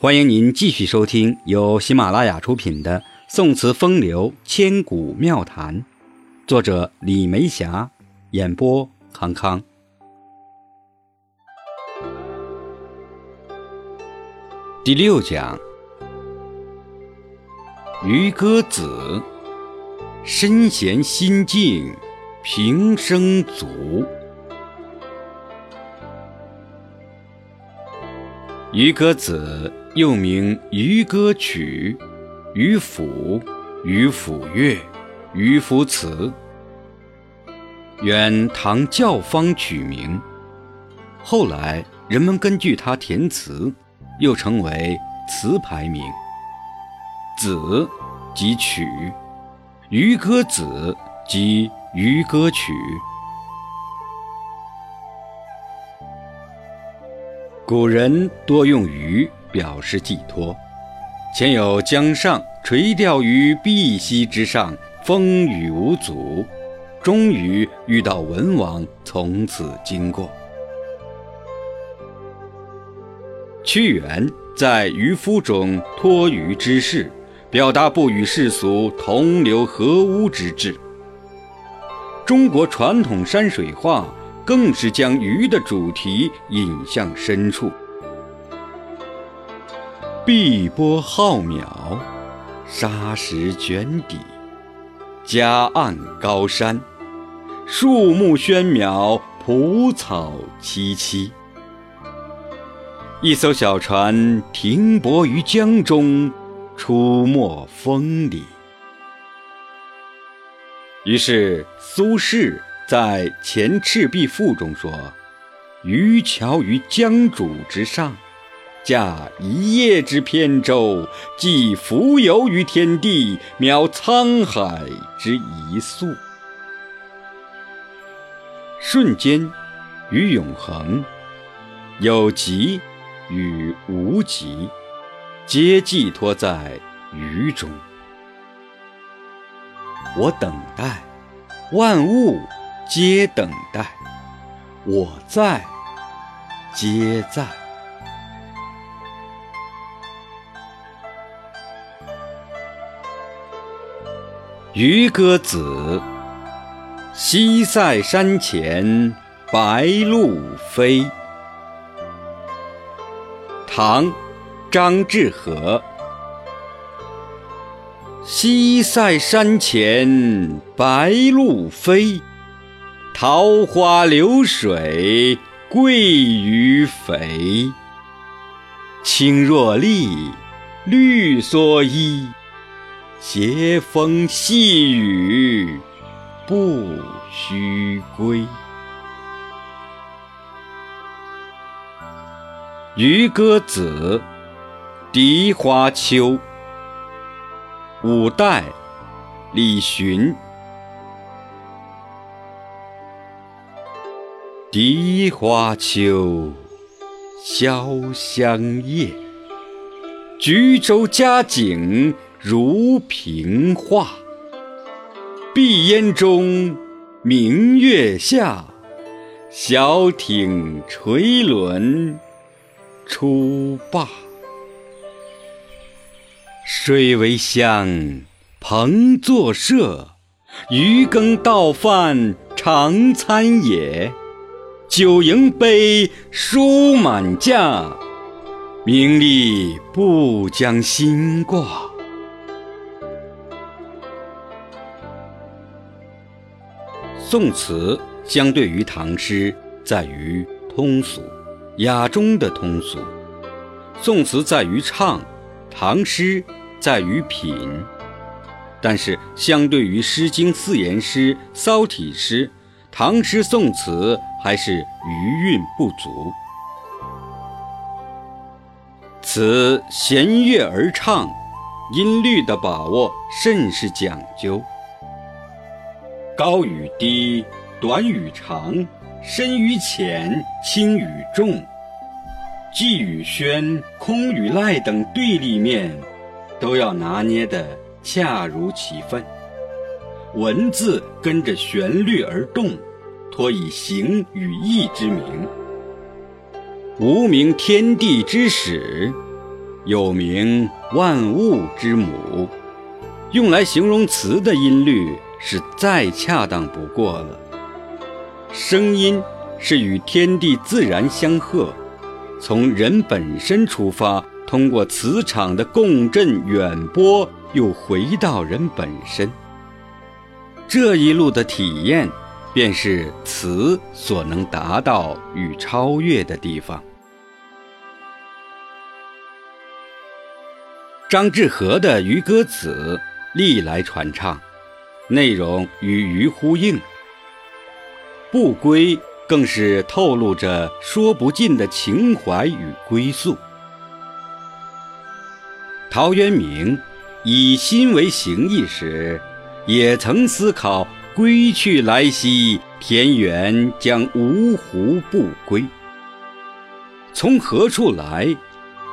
欢迎您继续收听由喜马拉雅出品的《宋词风流千古妙谈》，作者李梅霞，演播康康。第六讲，渔歌子，身闲心静，平生足。渔歌子又名《渔歌曲》《渔府》《渔府乐》《渔府词》，原唐教坊曲名，后来人们根据它填词，又称为词牌名。子即曲，《渔歌子》即《渔歌曲》。古人多用鱼表示寄托，前有江上垂钓于碧溪之上，风雨无阻，终于遇到文王从此经过。屈原在《渔夫》中托渔之事，表达不与世俗同流合污之志。中国传统山水画。更是将鱼的主题引向深处。碧波浩渺，沙石卷底，夹岸高山，树木喧渺，蒲草萋萋。一艘小船停泊于江中，出没风里。于是苏轼。在《前赤壁赋》中说：“渔樵于江渚之上，驾一叶之扁舟，寄蜉蝣于天地，渺沧海之一粟。”瞬间与永恒，有极与无极，皆寄托在鱼中。我等待万物。皆等待，我在，皆在。渔歌子，西塞山前白鹭飞。唐，张志和。西塞山前白鹭飞。桃花流水鳜鱼肥，青箬笠，绿蓑衣，斜风细雨不须归。《渔歌子·荻花秋》，五代，李寻。荻花秋，潇湘夜。橘洲佳景如屏画。碧烟中，明月下，小艇垂纶出罢。水为香，朋作舍，渔羹倒饭常餐也。酒盈杯，书满架，名利不将心挂。宋词相对于唐诗，在于通俗，雅中的通俗。宋词在于唱，唐诗在于品。但是，相对于《诗经》四言诗、骚体诗。唐诗宋词还是余韵不足，此弦乐而唱，音律的把握甚是讲究。高与低，短与长，深与浅，轻与重，寂与喧，空与赖等对立面，都要拿捏得恰如其分。文字跟着旋律而动。托以形与意之名，无名天地之始，有名万物之母。用来形容词的音律是再恰当不过了。声音是与天地自然相合，从人本身出发，通过磁场的共振远播，又回到人本身。这一路的体验，便是词所能达到与超越的地方。张志和的《渔歌子》历来传唱，内容与鱼呼应。不归更是透露着说不尽的情怀与归宿。陶渊明以心为形役时，也曾思考“归去来兮，田园将芜湖不归”。从何处来，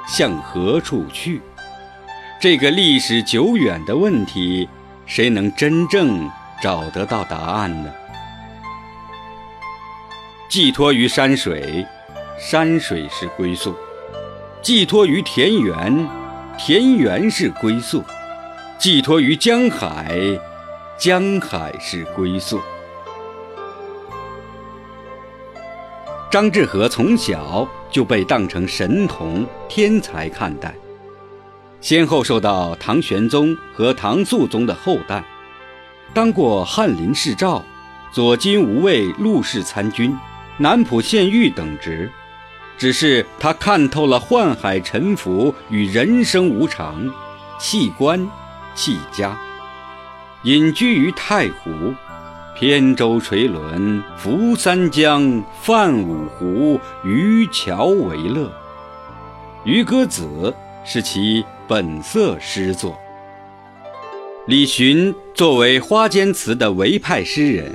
向何处去？这个历史久远的问题，谁能真正找得到答案呢？寄托于山水，山水是归宿；寄托于田园，田园是归宿；寄托于江海，江海是归宿。张志和从小就被当成神童、天才看待。先后受到唐玄宗和唐肃宗的厚待，当过翰林侍诏、左金吾卫录事参军、南浦县尉等职。只是他看透了宦海沉浮与人生无常，弃官弃家，隐居于太湖，扁舟垂纶，浮三江，泛五湖，渔樵为乐。《渔歌子》是其。本色诗作。李寻作为花间词的唯派诗人，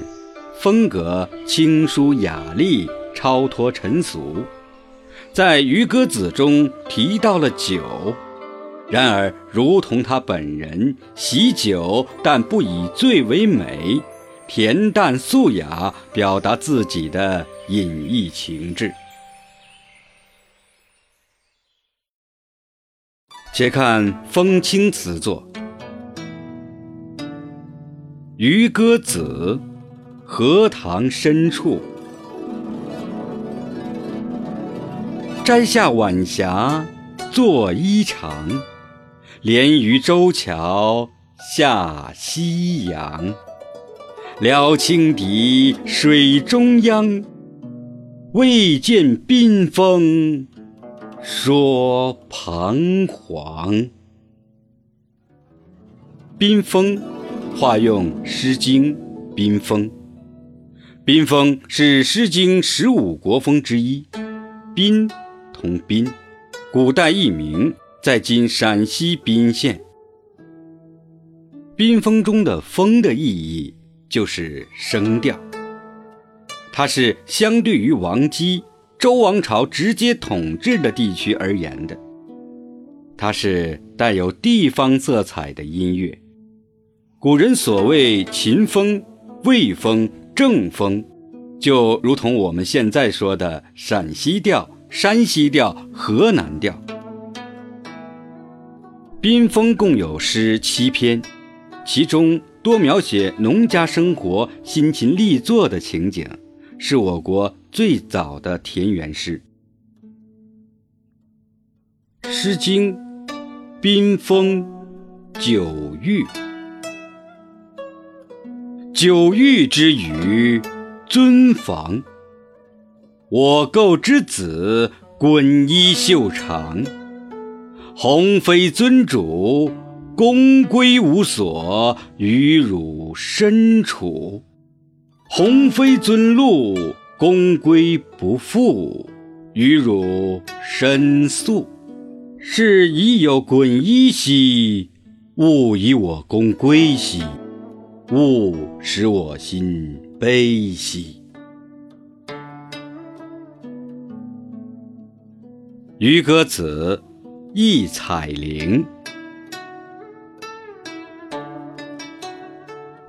风格清疏雅丽，超脱尘俗。在《渔歌子》中提到了酒，然而如同他本人，喜酒但不以醉为美，恬淡素雅，表达自己的隐逸情致。且看风清词作《渔歌子》，荷塘深处，摘下晚霞做衣裳，连渔舟桥下夕阳，撩轻笛水中央，未见宾风。说彷徨。宾风，化用《诗经·宾风》。宾风是《诗经》十五国风之一。冰同宾，古代佚名，在今陕西宾县。宾风中的“风”的意义就是声调，它是相对于王姬。周王朝直接统治的地区而言的，它是带有地方色彩的音乐。古人所谓秦风、魏风、郑风，就如同我们现在说的陕西调、山西调、河南调。宾风共有诗七篇，其中多描写农家生活、辛勤力作的情景。是我国最早的田园诗，《诗经·宾风·九域》：九域之鱼，尊房。我构之子，滚衣袖长。鸿飞尊主，公归无所，与汝身处。鸿飞尊禄，公归不复，与汝申诉。是已有滚衣兮，勿以我公归兮，勿使我心悲兮。《渔歌子·忆彩铃》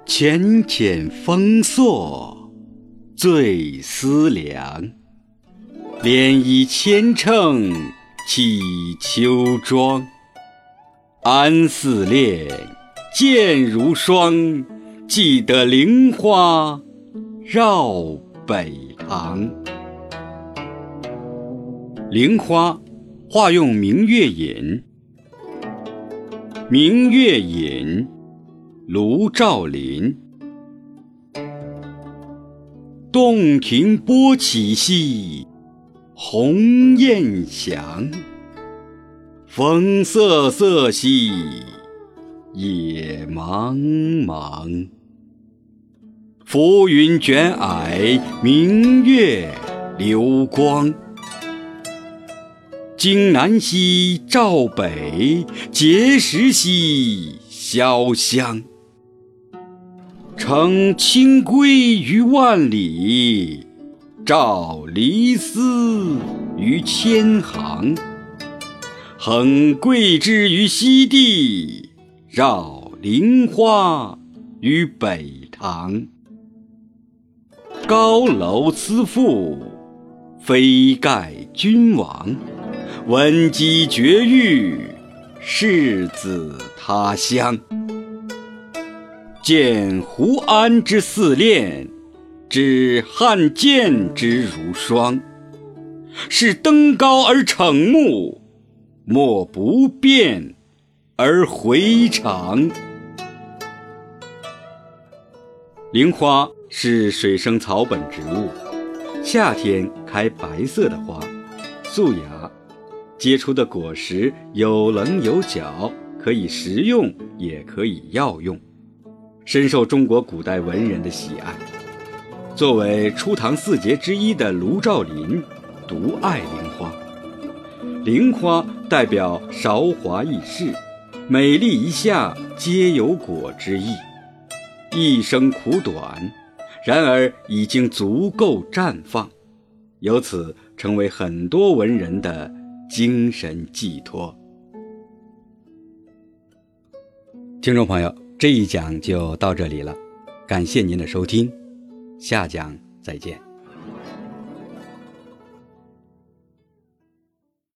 浅浅风朔，醉思量。涟漪千乘起秋庄。安似恋，剑如霜，记得菱花绕北堂。菱花，化用明月引。明月引，卢照邻。洞庭波起兮，鸿雁翔。风瑟瑟兮，野茫茫。浮云卷霭，明月流光。京南兮照北，碣石兮潇湘。乘清规于万里，照离思于千行。横桂枝于西地，绕菱花于北堂。高楼思妇，飞盖君王。闻鸡绝育，世子他乡。见胡安之似练，知汉奸之如霜。是登高而惩目，莫不变而回肠。菱花是水生草本植物，夏天开白色的花，素雅。结出的果实有棱有角，可以食用，也可以药用，深受中国古代文人的喜爱。作为初唐四杰之一的卢照邻，独爱菱花。菱花代表韶华易逝，美丽一下皆有果之意。一生苦短，然而已经足够绽放，由此成为很多文人的。精神寄托。听众朋友，这一讲就到这里了，感谢您的收听，下讲再见。